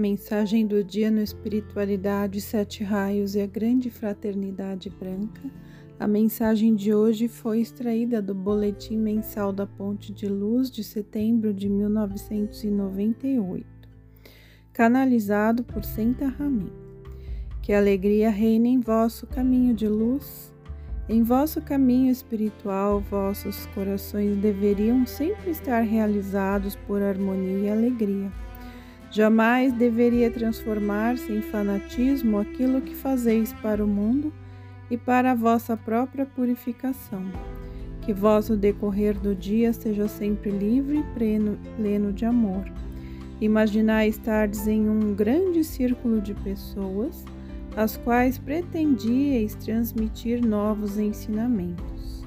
Mensagem do dia no Espiritualidade, Sete Raios e a Grande Fraternidade Branca. A mensagem de hoje foi extraída do Boletim Mensal da Ponte de Luz de setembro de 1998, canalizado por Senta Ramin. Que alegria reine em vosso caminho de luz. Em vosso caminho espiritual, vossos corações deveriam sempre estar realizados por harmonia e alegria Jamais deveria transformar-se em fanatismo aquilo que fazeis para o mundo e para a vossa própria purificação. Que vosso decorrer do dia seja sempre livre e pleno, de amor. Imaginai estardes em um grande círculo de pessoas, às quais pretendieis transmitir novos ensinamentos.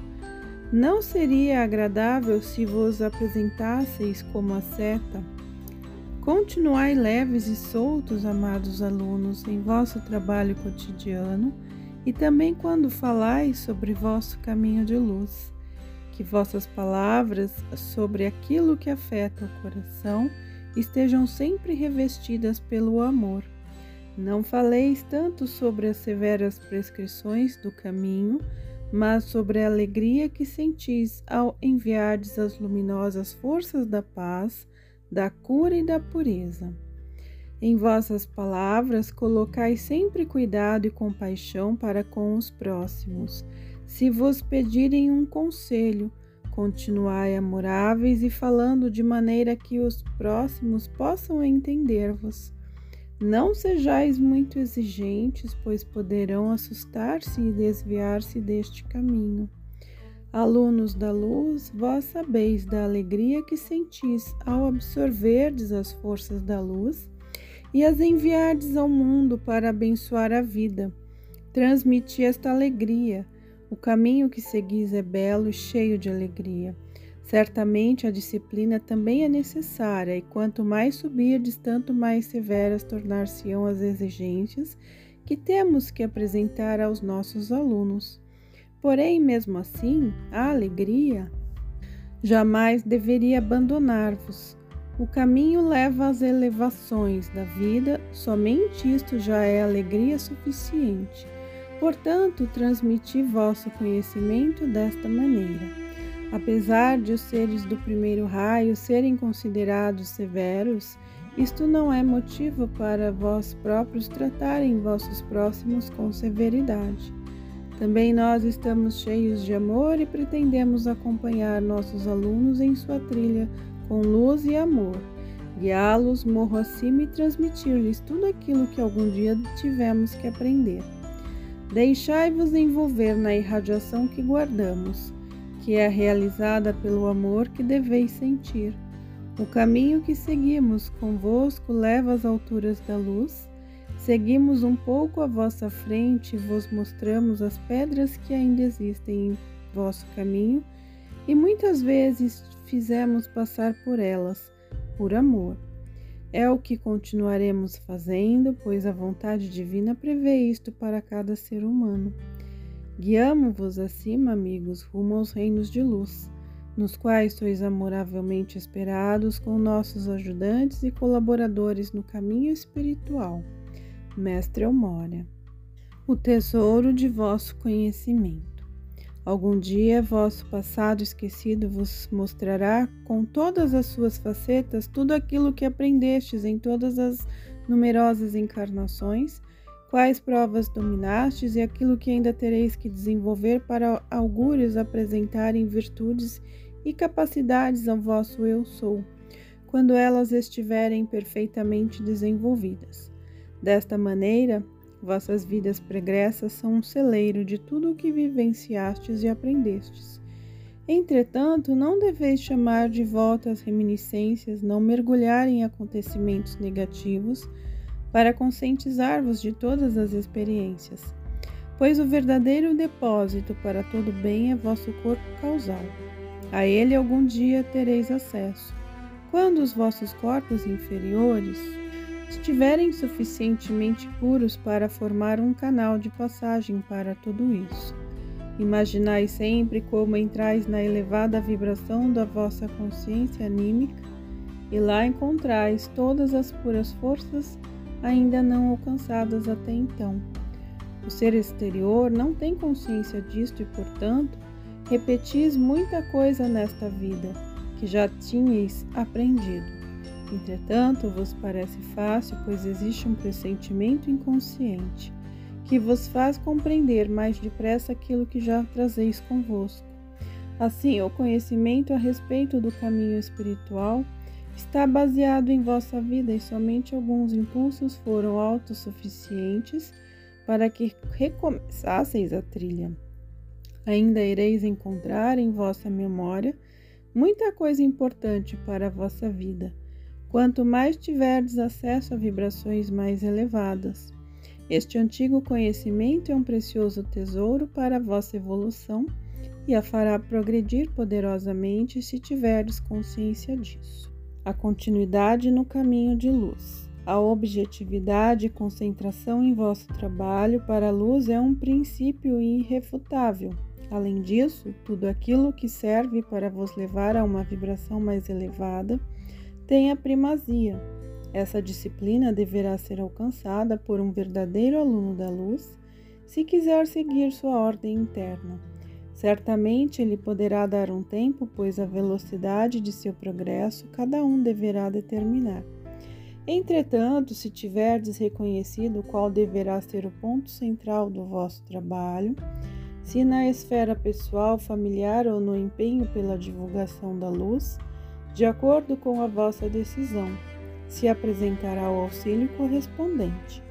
Não seria agradável se vos apresentasseis como a seta Continuai leves e soltos, amados alunos, em vosso trabalho cotidiano e também quando falais sobre vosso caminho de luz. Que vossas palavras sobre aquilo que afeta o coração estejam sempre revestidas pelo amor. Não faleis tanto sobre as severas prescrições do caminho, mas sobre a alegria que sentis ao enviardes as luminosas forças da paz da cura e da pureza. Em vossas palavras, colocai sempre cuidado e compaixão para com os próximos. Se vos pedirem um conselho, continuai amoráveis e falando de maneira que os próximos possam entender-vos. Não sejais muito exigentes, pois poderão assustar-se e desviar-se deste caminho. Alunos da luz, vós sabeis da alegria que sentis ao absorverdes as forças da luz e as enviardes ao mundo para abençoar a vida. Transmiti esta alegria. O caminho que seguis é belo e cheio de alegria. Certamente a disciplina também é necessária, e quanto mais subirdes, tanto mais severas tornar-se-ão as exigências que temos que apresentar aos nossos alunos. Porém, mesmo assim, a alegria jamais deveria abandonar-vos. O caminho leva às elevações da vida, somente isto já é alegria suficiente. Portanto, transmiti vosso conhecimento desta maneira. Apesar de os seres do primeiro raio serem considerados severos, isto não é motivo para vós próprios tratarem vossos próximos com severidade. Também nós estamos cheios de amor e pretendemos acompanhar nossos alunos em sua trilha com luz e amor, guiá-los morro acima e transmitir-lhes tudo aquilo que algum dia tivemos que aprender. Deixai-vos envolver na irradiação que guardamos, que é realizada pelo amor que deveis sentir. O caminho que seguimos convosco leva às alturas da luz Seguimos um pouco à vossa frente vos mostramos as pedras que ainda existem em vosso caminho, e muitas vezes fizemos passar por elas, por amor. É o que continuaremos fazendo, pois a vontade divina prevê isto para cada ser humano. Guiamo-vos acima, amigos, rumo aos reinos de luz, nos quais sois amoravelmente esperados com nossos ajudantes e colaboradores no caminho espiritual. Mestre Elmória, o tesouro de vosso conhecimento. Algum dia vosso passado esquecido vos mostrará com todas as suas facetas tudo aquilo que aprendestes em todas as numerosas encarnações, quais provas dominastes e aquilo que ainda tereis que desenvolver para augúrios apresentarem virtudes e capacidades ao vosso eu sou, quando elas estiverem perfeitamente desenvolvidas. Desta maneira, vossas vidas pregressas são um celeiro de tudo o que vivenciastes e aprendestes. Entretanto, não deveis chamar de volta as reminiscências, não mergulhar em acontecimentos negativos, para conscientizar-vos de todas as experiências, pois o verdadeiro depósito para todo bem é vosso corpo causal. A ele algum dia tereis acesso. Quando os vossos corpos inferiores, estiverem suficientemente puros para formar um canal de passagem para tudo isso. Imaginai sempre como entrais na elevada vibração da vossa consciência anímica e lá encontrais todas as puras forças ainda não alcançadas até então. O ser exterior não tem consciência disto e, portanto, repetis muita coisa nesta vida que já tinhais aprendido. Entretanto, vos parece fácil, pois existe um pressentimento inconsciente que vos faz compreender mais depressa aquilo que já trazeis convosco. Assim, o conhecimento a respeito do caminho espiritual está baseado em vossa vida e somente alguns impulsos foram autossuficientes para que recomeçasseis a trilha. Ainda ireis encontrar em vossa memória muita coisa importante para a vossa vida, quanto mais tiverdes acesso a vibrações mais elevadas. Este antigo conhecimento é um precioso tesouro para a vossa evolução e a fará progredir poderosamente se tiverdes consciência disso. A continuidade no caminho de luz. A objetividade e concentração em vosso trabalho para a luz é um princípio irrefutável. Além disso, tudo aquilo que serve para vos levar a uma vibração mais elevada tem a primazia. Essa disciplina deverá ser alcançada por um verdadeiro aluno da luz se quiser seguir sua ordem interna. Certamente ele poderá dar um tempo, pois a velocidade de seu progresso cada um deverá determinar. Entretanto, se tiverdes reconhecido qual deverá ser o ponto central do vosso trabalho, se na esfera pessoal, familiar ou no empenho pela divulgação da luz, de acordo com a vossa decisão, se apresentará o auxílio correspondente.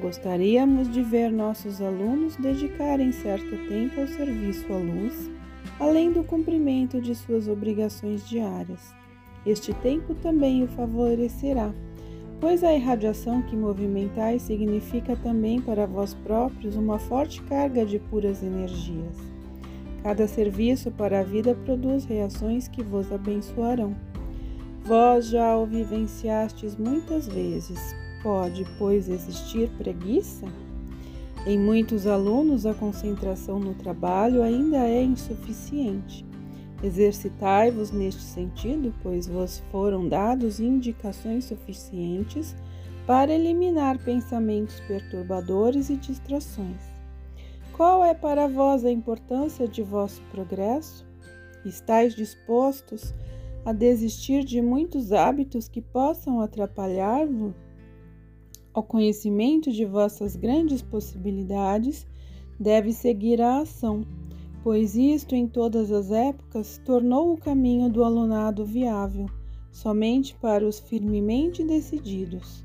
Gostaríamos de ver nossos alunos dedicarem certo tempo ao serviço à luz, além do cumprimento de suas obrigações diárias. Este tempo também o favorecerá, pois a irradiação que movimentais significa também para vós próprios uma forte carga de puras energias. Cada serviço para a vida produz reações que vos abençoarão. Vós já o vivenciastes muitas vezes, Pode, pois, existir preguiça? Em muitos alunos, a concentração no trabalho ainda é insuficiente. Exercitai-vos neste sentido, pois vos foram dados indicações suficientes para eliminar pensamentos perturbadores e distrações. Qual é para vós a importância de vosso progresso? Estais dispostos a desistir de muitos hábitos que possam atrapalhar-vos? Ao conhecimento de vossas grandes possibilidades, deve seguir a ação, pois isto em todas as épocas tornou o caminho do alunado viável, somente para os firmemente decididos.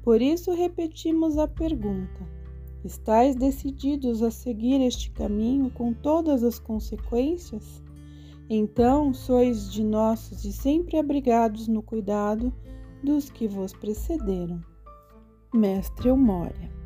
Por isso repetimos a pergunta: Estais decididos a seguir este caminho com todas as consequências? Então sois de nossos e sempre abrigados no cuidado dos que vos precederam. Mestre Eumória.